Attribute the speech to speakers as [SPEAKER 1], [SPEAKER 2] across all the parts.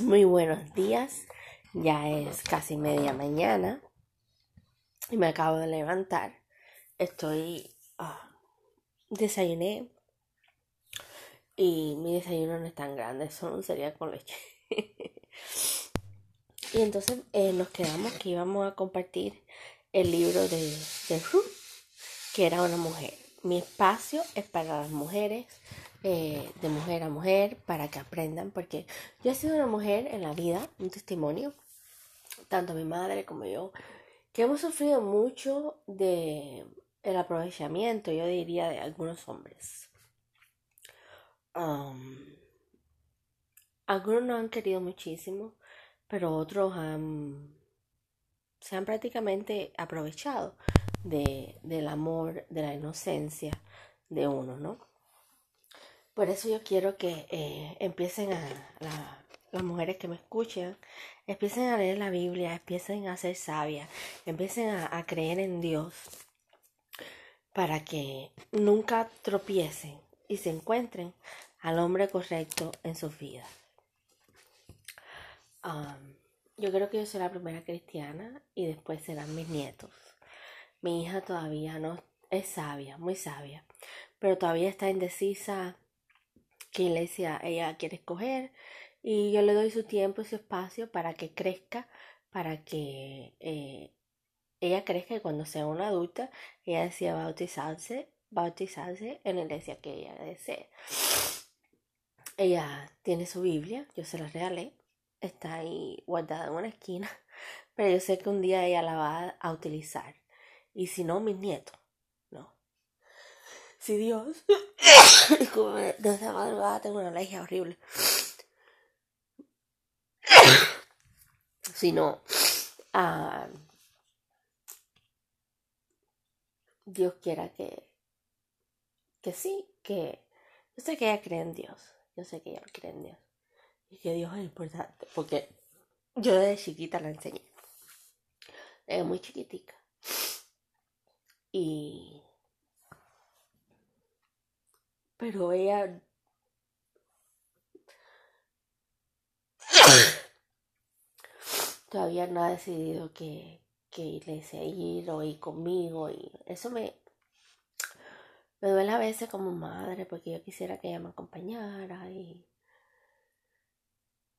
[SPEAKER 1] Muy buenos días, ya es casi media mañana y me acabo de levantar. Estoy, ah, desayuné y mi desayuno no es tan grande, son cereal con leche. y entonces eh, nos quedamos que íbamos a compartir el libro de, de Ruth, que era una mujer. Mi espacio es para las mujeres eh, de mujer a mujer para que aprendan, porque yo he sido una mujer en la vida, un testimonio, tanto mi madre como yo, que hemos sufrido mucho de el aprovechamiento, yo diría, de algunos hombres. Algunos nos han querido muchísimo, pero otros han, se han prácticamente aprovechado de, del amor, de la inocencia de uno, ¿no? Por eso yo quiero que eh, empiecen a, las mujeres que me escuchan, empiecen a leer la Biblia, empiecen a ser sabias, empiecen a, creer en Dios para que nunca tropiecen y se encuentren al hombre correcto en sus vidas. yo creo que yo soy la primera cristiana y después serán mis nietos. Mi hija todavía no es sabia, muy sabia, pero todavía está indecisa qué iglesia ella quiere escoger y yo le doy su tiempo y su espacio para que crezca, para que eh, ella crezca y cuando sea una adulta ella decida bautizarse, bautizarse en la iglesia que ella desee. Ella tiene su Biblia, yo se la regalé, está ahí guardada en una esquina, pero yo sé que un día ella la va a utilizar. Y si no, mis nietos. Si Dios desde madrugada tengo una alergia horrible. Si no, ah, Dios quiera que, que sí, que yo sé que ella cree en Dios, yo sé que ella cree en Dios y que Dios es importante, porque yo desde chiquita la enseñé, es muy chiquitica y pero ella todavía no ha decidido que, que iglesia ir o ir conmigo y eso me me duele a veces como madre porque yo quisiera que ella me acompañara y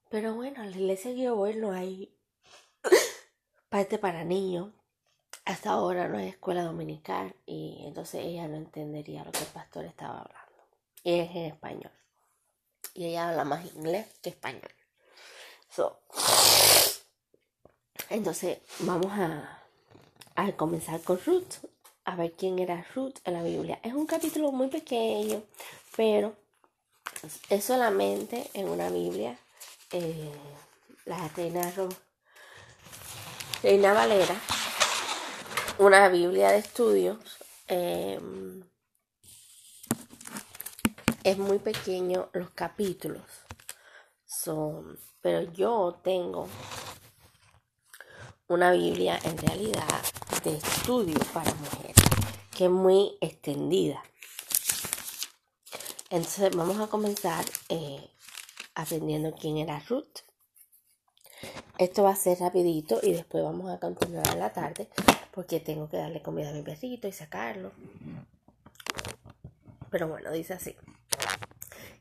[SPEAKER 1] pero bueno, en la iglesia que yo no hay parte para niños. Hasta ahora no hay escuela dominical y entonces ella no entendería lo que el pastor estaba hablando y es en español. Y ella habla más inglés que español. entonces vamos a, a comenzar con Ruth. A ver quién era Ruth en la Biblia. Es un capítulo muy pequeño, pero es solamente en una Biblia. Eh, la reina, reina Valera. Una Biblia de estudios. Eh, es muy pequeño los capítulos. Son, pero yo tengo una Biblia en realidad de estudio para mujeres, que es muy extendida. Entonces vamos a comenzar eh, aprendiendo quién era Ruth. Esto va a ser rapidito y después vamos a continuar en la tarde porque tengo que darle comida a mi perrito y sacarlo. Pero bueno, dice así.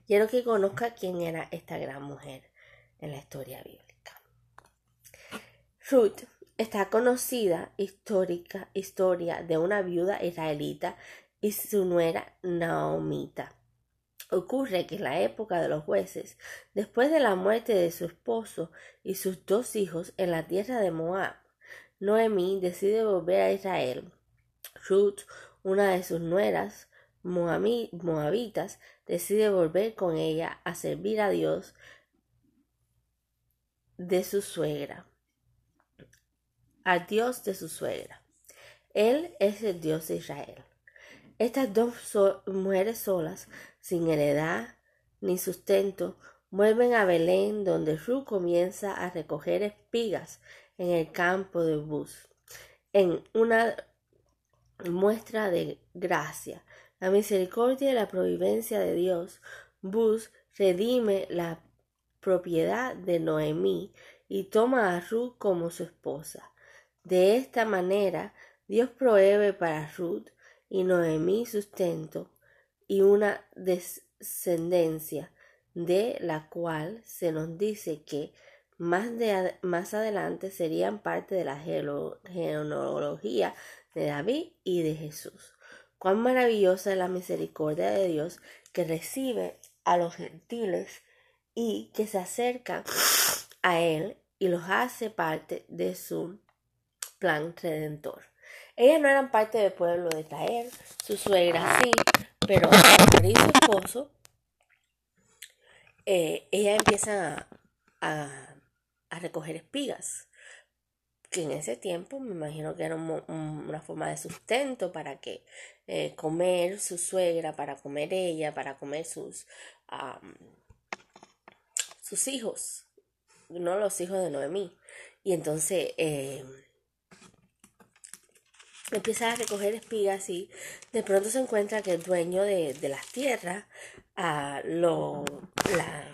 [SPEAKER 1] Quiero que conozca quién era esta gran mujer en la historia bíblica. Ruth está conocida histórica historia de una viuda israelita y su nuera Naomita. Ocurre que en la época de los jueces, después de la muerte de su esposo y sus dos hijos en la tierra de Moab, Noemí decide volver a Israel. Ruth, una de sus nueras, moabitas, decide volver con ella a servir a Dios de su suegra, al Dios de su suegra. Él es el Dios de Israel. Estas dos mujeres solas, sin heredad ni sustento, vuelven a Belén, donde Ruth comienza a recoger espigas en el campo de Bus, en una muestra de gracia la misericordia y la providencia de Dios, Bus redime la propiedad de Noemí y toma a Ruth como su esposa. De esta manera, Dios provee para Ruth y Noemí sustento y una descendencia de la cual se nos dice que más, de, más adelante serían parte de la genealogía de David y de Jesús. Cuán maravillosa es la misericordia de Dios que recibe a los gentiles y que se acercan a Él y los hace parte de su plan redentor. Ellas no eran parte del pueblo de Israel, su suegra sí, pero su y su esposo, eh, ella empieza a, recoger espigas, que en ese tiempo me imagino que era una forma de sustento para que eh, comer su suegra, para comer ella, para comer sus, sus hijos, no los hijos de Noemí. Y entonces eh, empieza a recoger espigas y de pronto se encuentra que el dueño de, las tierras ah, lo, la,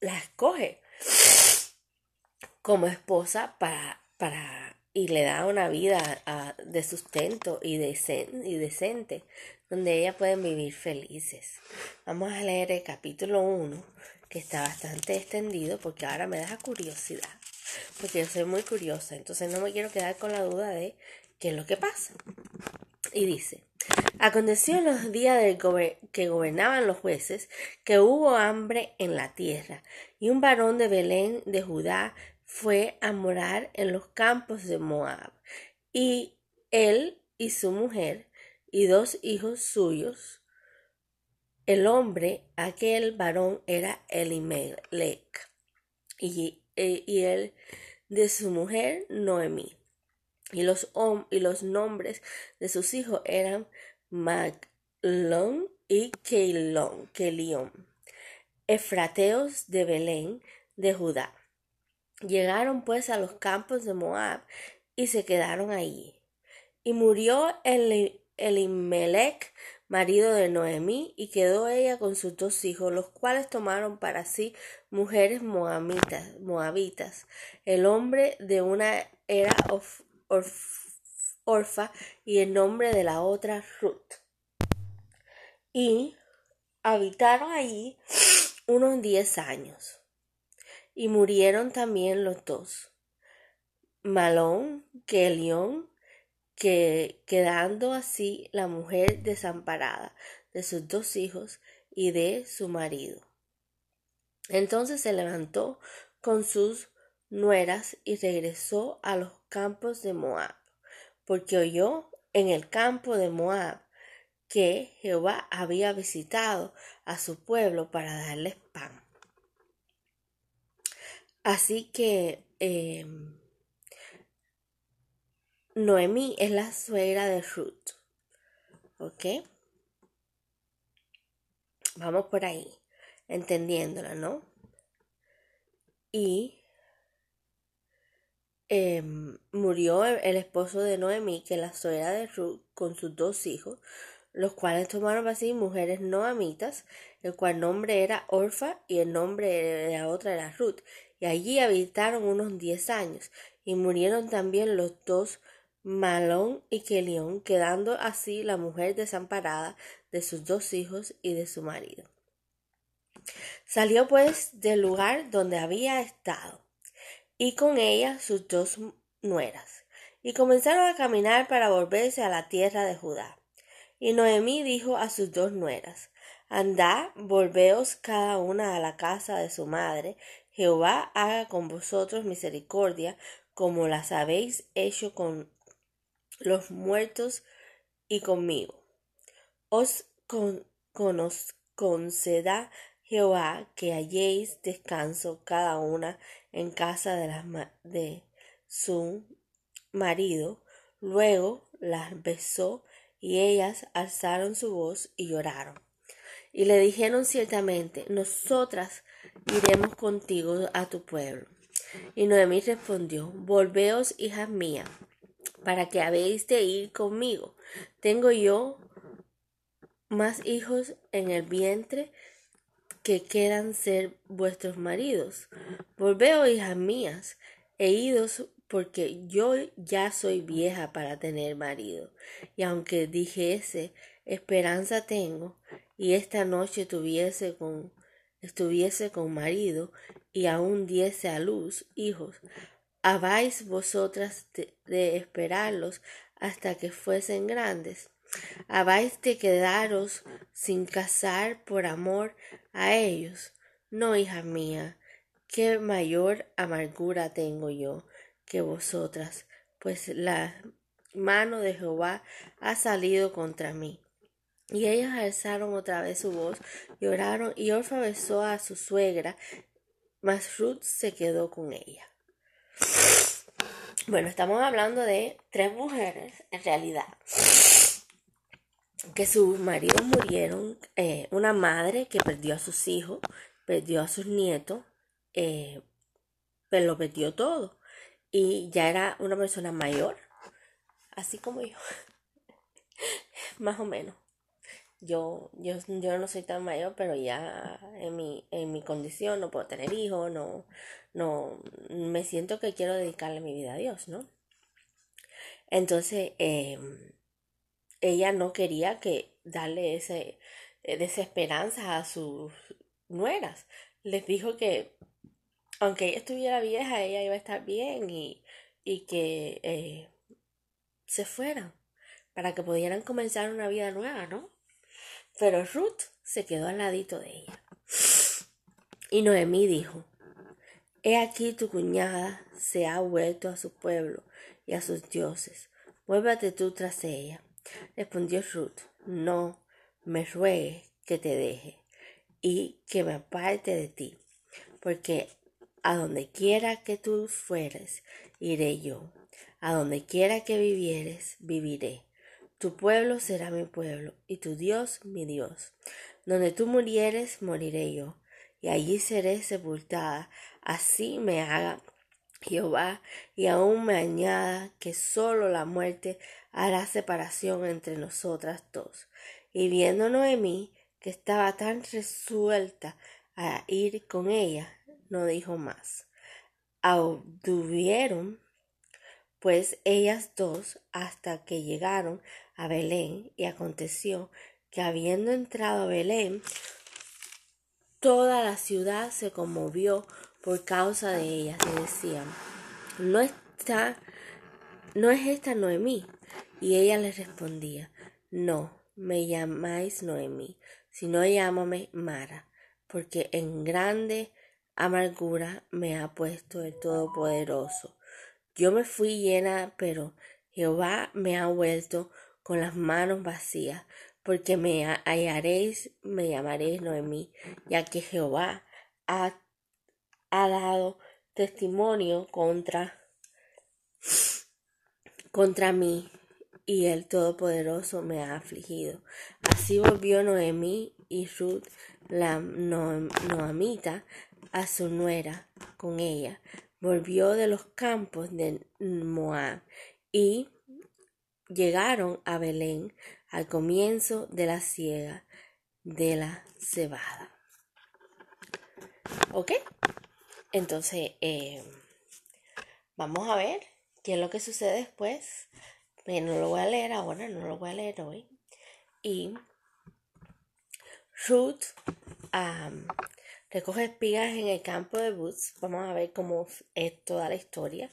[SPEAKER 1] la escoge como esposa para, para y le da una vida de sustento y, y decente donde ellas pueden vivir felices. Vamos a leer el capítulo 1 que está bastante extendido porque ahora me da curiosidad porque yo soy muy curiosa entonces no me quiero quedar con la duda de qué es lo que pasa. Y dice, aconteció en los días que gobernaban los jueces que hubo hambre en la tierra, y un varón de Belén de Judá fue a morar en los campos de Moab, y él y su mujer y dos hijos suyos. El hombre, aquel varón, era Elimelech, y, y él de su mujer Noemí y los, y los nombres de sus hijos eran Maglón y Kelión, efrateos de Belén de Judá. Llegaron pues a los campos de Moab y se quedaron allí. Y murió Elimelech, marido de Noemí, y quedó ella con sus dos hijos, los cuales tomaron para sí mujeres moabitas. moabitas. El hombre de una era Orfa y el nombre de la otra Ruth. Y habitaron allí unos diez años. Y murieron también los dos. Malón, que León, que quedando así la mujer desamparada de sus dos hijos y de su marido. Entonces se levantó con sus nueras y regresó a los campos de Moab, porque oyó en el campo de Moab que Jehová había visitado a su pueblo para darles pan. Así que em, Noemí es la suegra de Ruth. ¿Ok? Vamos por ahí, entendiéndola, ¿no? Y Em, murió el esposo de Noemí, que la suegra de Ruth, con sus dos hijos, los cuales tomaron así mujeres noamitas, el cual nombre era Orfa y el nombre de la otra era Ruth, y allí habitaron unos diez años, y murieron también los dos Malón y Kelión, quedando así la mujer desamparada de sus dos hijos y de su marido. Salió pues del lugar donde había estado y con ella sus dos nueras, y comenzaron a caminar para volverse a la tierra de Judá. Y Noemí dijo a sus dos nueras, Andad, volveos cada una a la casa de su madre, Jehová haga con vosotros misericordia, como las habéis hecho con los muertos y conmigo. Os con, conceda Jehová que halléis descanso cada una en casa de, de su marido. Luego las besó y ellas alzaron su voz y lloraron. Y le dijeron ciertamente, nosotras iremos contigo a tu pueblo. Y Noemí respondió, volveos, hijas mías, para que habéis de ir conmigo. Tengo yo más hijos en el vientre que quedan ser vuestros maridos. Volveos, hijas mías, e idos porque yo ya soy vieja para tener marido. Y aunque dijese, esperanza tengo, y esta noche tuviese con, estuviese con marido, y aún diese a luz hijos, ¿habáis vosotras de esperarlos hasta que fuesen grandes? ¿Habáis de quedaros sin casar por amor a ellos? No, hija mía, qué mayor amargura tengo yo que vosotras, pues la mano de Jehová ha salido contra mí. Y ellas alzaron otra vez su voz, lloraron, y Orfa besó a su suegra, mas Ruth se quedó con ella. Bueno, estamos hablando de tres mujeres, en realidad, que sus maridos murieron, eh, una madre que perdió a sus hijos, perdió a sus nietos, eh, pero lo perdió todo. Y ya era una persona mayor, así como yo, más o menos. Yo, yo, yo no soy tan mayor, pero ya en mi, en mi condición no puedo tener hijos, no, no, me siento que quiero dedicarle mi vida a Dios, ¿no? Entonces, em, ella no quería que darle ese, eh, desesperanza a sus nueras. Les dijo que aunque ella estuviera vieja, ella iba a estar bien y, y que eh, se fueran para que pudieran comenzar una vida nueva, ¿no? Pero Ruth se quedó al ladito de ella. Y Noemí dijo, He aquí tu cuñada se ha vuelto a su pueblo y a sus dioses. Vuélvate tú tras ella. Respondió Ruth, no me ruegue que te deje y que me aparte de ti, porque a donde quiera que tú fueres, iré yo. A donde quiera que vivieres, viviré. Tu pueblo será mi pueblo, y tu Dios mi Dios. Donde tú murieres, moriré yo, y allí seré sepultada. Así me haga Jehová, y aún me añada que sólo la muerte hará separación entre nosotras dos. Y viendo Noemí que estaba tan resuelta a ir con ella, no dijo más. Auduvieron pues ellas dos hasta que llegaron a Belén, y aconteció que habiendo entrado a Belén, toda la ciudad se conmovió por causa de ellas, y decían, no está, no es esta Noemí. Y ella les respondía, no, me llamáis Noemí, sino llámame Mara, porque en grande amargura me ha puesto el Todopoderoso. Yo me fui llena, pero Jehová me ha vuelto con las manos vacías, porque me hallaréis, me llamaréis Noemí, ya que Jehová ha, dado testimonio contra, contra mí, y el Todopoderoso me ha afligido. Así volvió Noemí y Ruth, la noamita, a su nuera con ella. Volvió de los campos de Moab y llegaron a Belén al comienzo de la siega de la cebada. ¿Ok? Entonces, eh, vamos a ver qué es lo que sucede después. no lo voy a leer ahora, no lo voy a leer hoy. Y Ruth recoge espigas en el campo de Boots. Vamos a ver cómo es toda la historia.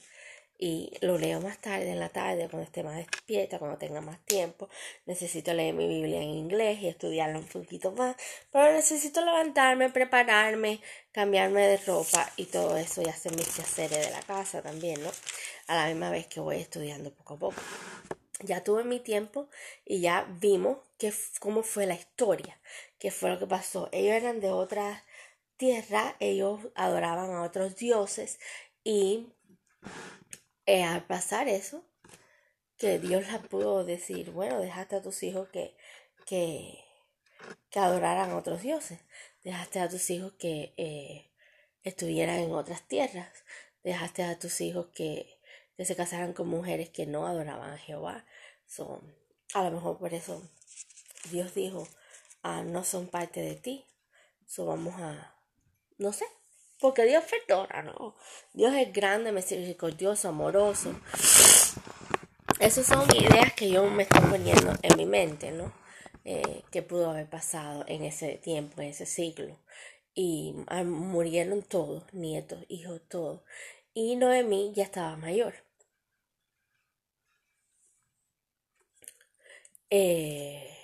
[SPEAKER 1] Y lo leo más tarde, en la tarde, cuando esté más despierta, cuando tenga más tiempo. Necesito leer mi Biblia en inglés y estudiarla un poquito más. Pero necesito levantarme, prepararme, cambiarme de ropa y todo eso y hacer mis quehaceres de la casa también, ¿no? A la misma vez que voy estudiando poco a poco. Ya tuve mi tiempo y ya vimos que, cómo fue la historia, qué fue lo que pasó. Ellos eran de otras tierra ellos adoraban a otros dioses y eh, al pasar eso, que Dios les pudo decir, bueno, dejaste a tus hijos que, que, que adoraran a otros dioses, dejaste a tus hijos que eh, estuvieran en otras tierras, dejaste a tus hijos que, que se casaran con mujeres que no adoraban a Jehová. son a lo mejor por eso Dios dijo, ah, no son parte de ti, So vamos a, no sé, porque Dios perdona, ¿no? Dios es grande, misericordioso, amoroso. Esas son ideas que yo me estoy poniendo en mi mente, ¿no? Eh, que pudo haber pasado en ese tiempo, en ese siglo. Y ah, murieron todos, nietos, hijos, todos. Y Noemí ya estaba mayor. Eh,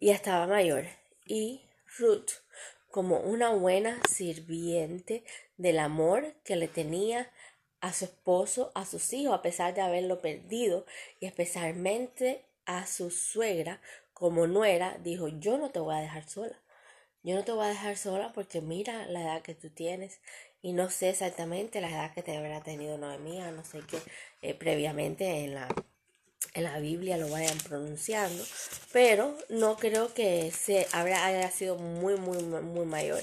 [SPEAKER 1] ya estaba mayor. Y Ruth, como una buena sirviente del amor que le tenía a su esposo, a sus hijos, a pesar de haberlo perdido, y especialmente a su suegra como nuera, dijo, yo no te voy a dejar sola. Yo no te voy a dejar sola porque mira la edad que tú tienes y no sé exactamente la edad que te habrá tenido Noemía, no sé qué eh, previamente en la, en la Biblia lo vayan pronunciando, pero no creo que se habrá, haya sido muy, muy, muy mayor.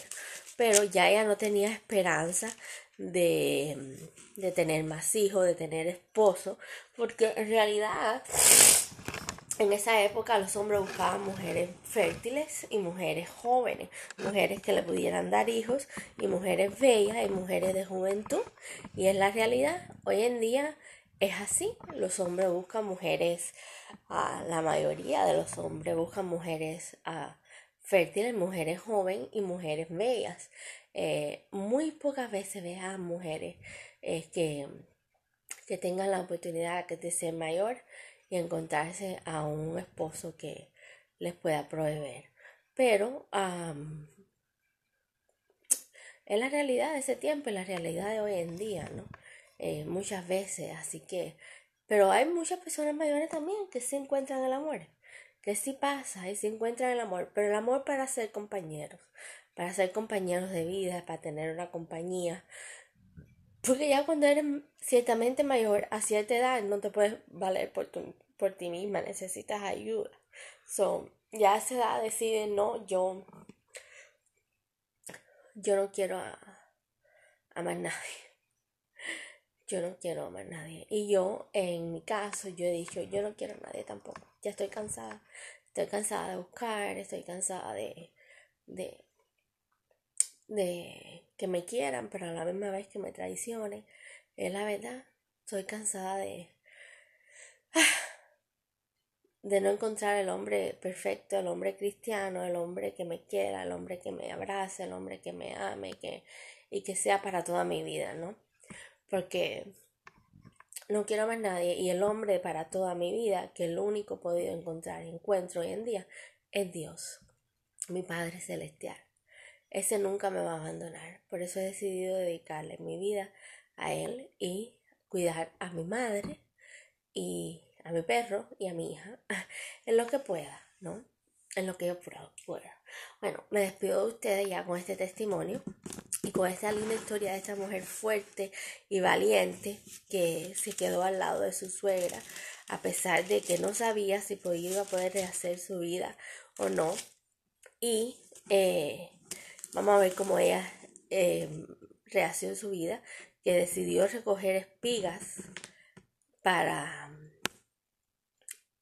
[SPEAKER 1] Pero ya ella no tenía esperanza de, de tener más hijos, de tener esposo, porque en realidad en esa época los hombres buscaban mujeres fértiles y mujeres jóvenes, mujeres que le pudieran dar hijos y mujeres bellas y mujeres de juventud. Y es la realidad. Hoy en día es así. Los hombres buscan mujeres, ah, la mayoría de los hombres buscan mujeres ah, fértiles, mujeres jóvenes y mujeres bellas. Eh, muy pocas veces vean mujeres eh, que, que tengan la oportunidad de ser mayor y encontrarse a un esposo que les pueda proveer. Pero es la realidad de ese tiempo, es la realidad de hoy en día, ¿no? Eh, muchas veces, así que, pero hay muchas personas mayores también que se encuentran el amor, que sí pasa y se encuentran el amor, pero el amor para ser compañeros, para ser compañeros de vida, para tener una compañía, porque ya cuando eres ciertamente mayor, a cierta edad, no te puedes valer por, por ti misma, necesitas ayuda. So, ya a esa edad decide, no, yo, yo no quiero a, a más nadie. Yo no quiero a más nadie. Y yo, en mi caso, yo he dicho, yo no quiero a nadie tampoco. Ya estoy cansada. Estoy cansada de buscar, estoy cansada de, de, de que me quieran, pero a la misma vez que me traicionen. Es la verdad. Estoy cansada de... de no encontrar el hombre perfecto, el hombre cristiano, el hombre que me quiera, el hombre que me abrace, el hombre que me ame que, y que sea para toda mi vida, ¿no? Porque no quiero más nadie y el hombre para toda mi vida, que el único podido encontrar y encuentro hoy en día, es Dios, mi Padre Celestial. Ese nunca me va a abandonar. Por eso he decidido dedicarle mi vida a Él y cuidar a mi madre y a mi perro y a mi hija en lo que pueda, ¿no? En lo que yo pueda. Bueno, me despido de ustedes ya con este testimonio y con esta linda historia de esta mujer fuerte y valiente que se quedó al lado de su suegra a pesar de que no sabía si podía poder rehacer su vida o no. Y eh, Vamos a ver cómo ella eh, rehació su vida, que decidió recoger espigas para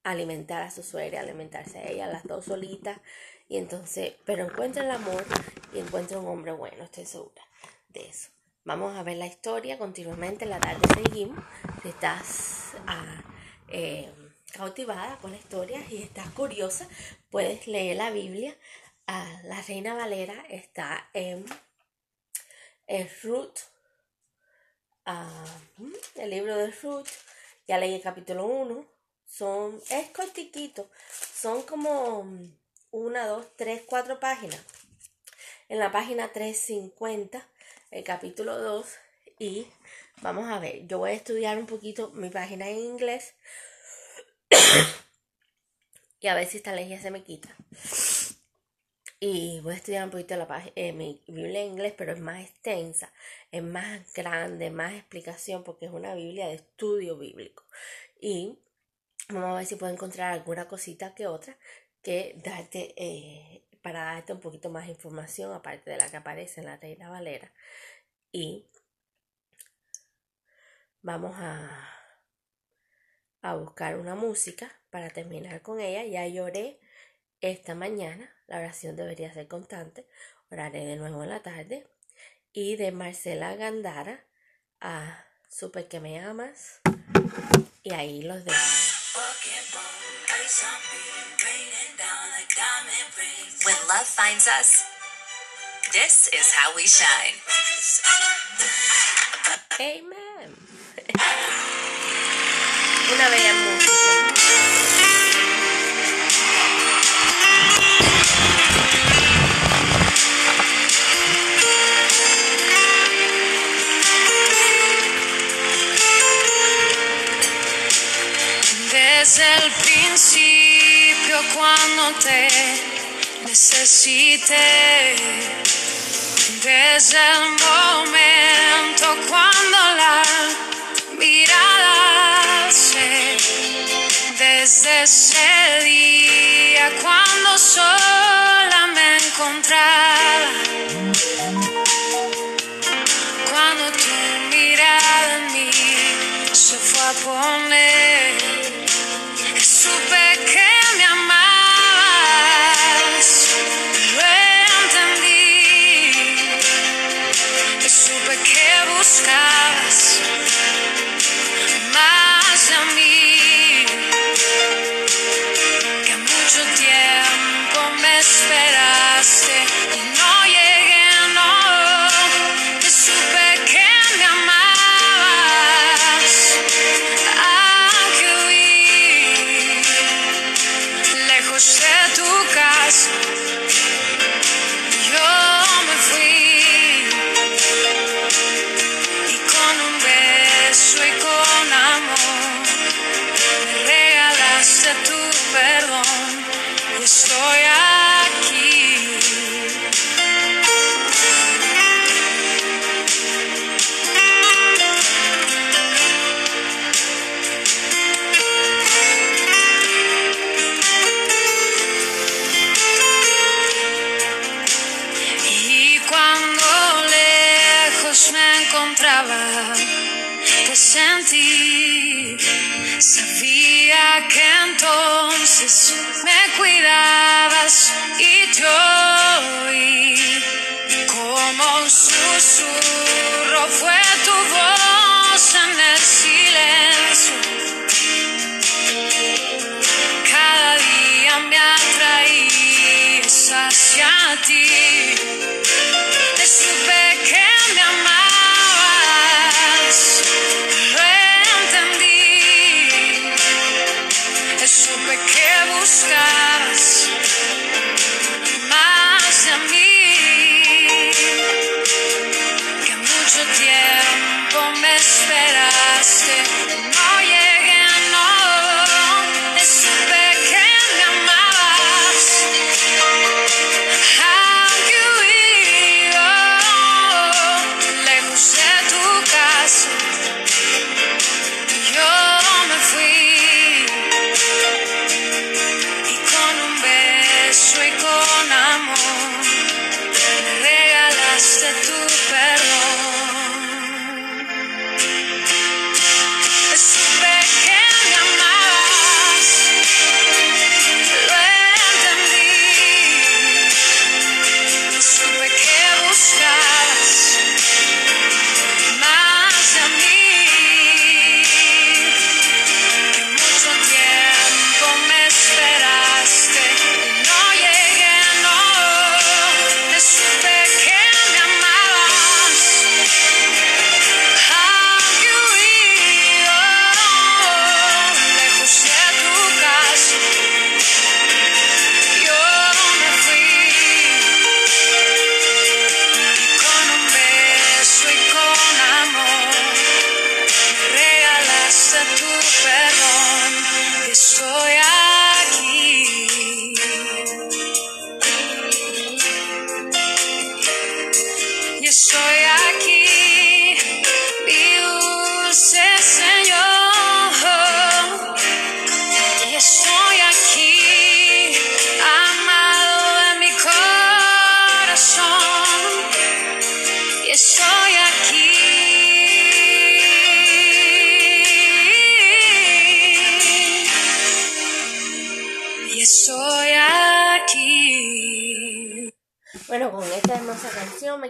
[SPEAKER 1] alimentar a su suegra, alimentarse a ella, las dos solitas. Y entonces, pero encuentra el amor y encuentra un hombre bueno, estoy segura de eso. Vamos a ver la historia continuamente, en la tarde seguimos. Si estás ah, eh, cautivada con la historia y estás curiosa, puedes leer la Biblia Ah, la Reina Valera está en, Ruth, ah, el libro de Ruth, ya leí el capítulo 1, son, es cortiquito, son como una, dos, tres, cuatro páginas. En la página 350, el capítulo 2, y vamos a ver, yo voy a estudiar un poquito mi página en inglés y a ver si esta ya se me quita. Y voy a estudiar un poquito la página, eh, mi Biblia en inglés, pero es más extensa, es más grande, más explicación, porque es una Biblia de estudio bíblico. Y vamos a ver si puedo encontrar alguna cosita que otra que darte, eh, para darte un poquito más de información, aparte de la que aparece en la Reina Valera. Y vamos a, a buscar una música para terminar con ella. Ya lloré esta mañana, la oración debería ser constante. Oraré de nuevo en la tarde. Y de Marcela Gandara a Supe que me amas. Y ahí los dejo
[SPEAKER 2] love finds us. This is how we shine.
[SPEAKER 1] Amen. Una bella música.
[SPEAKER 3] Desde el principio cuando te necesité desde el momento cuando la mirada se desde ese día cuando sola me encontraba. Cuando tu mirada en mí se fue a poner escasso, mas a minha Sabía que entonces me cuidabas y yo y como un
[SPEAKER 1] susurro.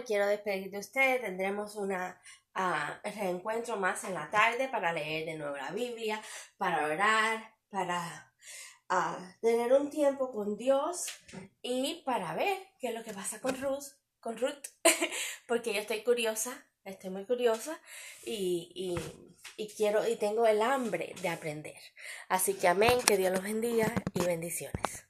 [SPEAKER 1] Quiero despedir de usted. Tendremos una ah, reencuentro más en la tarde para leer de nuevo la Biblia, para orar, para ah, tener un tiempo con Dios y para ver qué es lo que pasa con Ruth, con Ruth, porque yo estoy curiosa, estoy muy curiosa y quiero y tengo el hambre de aprender. Así que amén, que Dios los bendiga y bendiciones.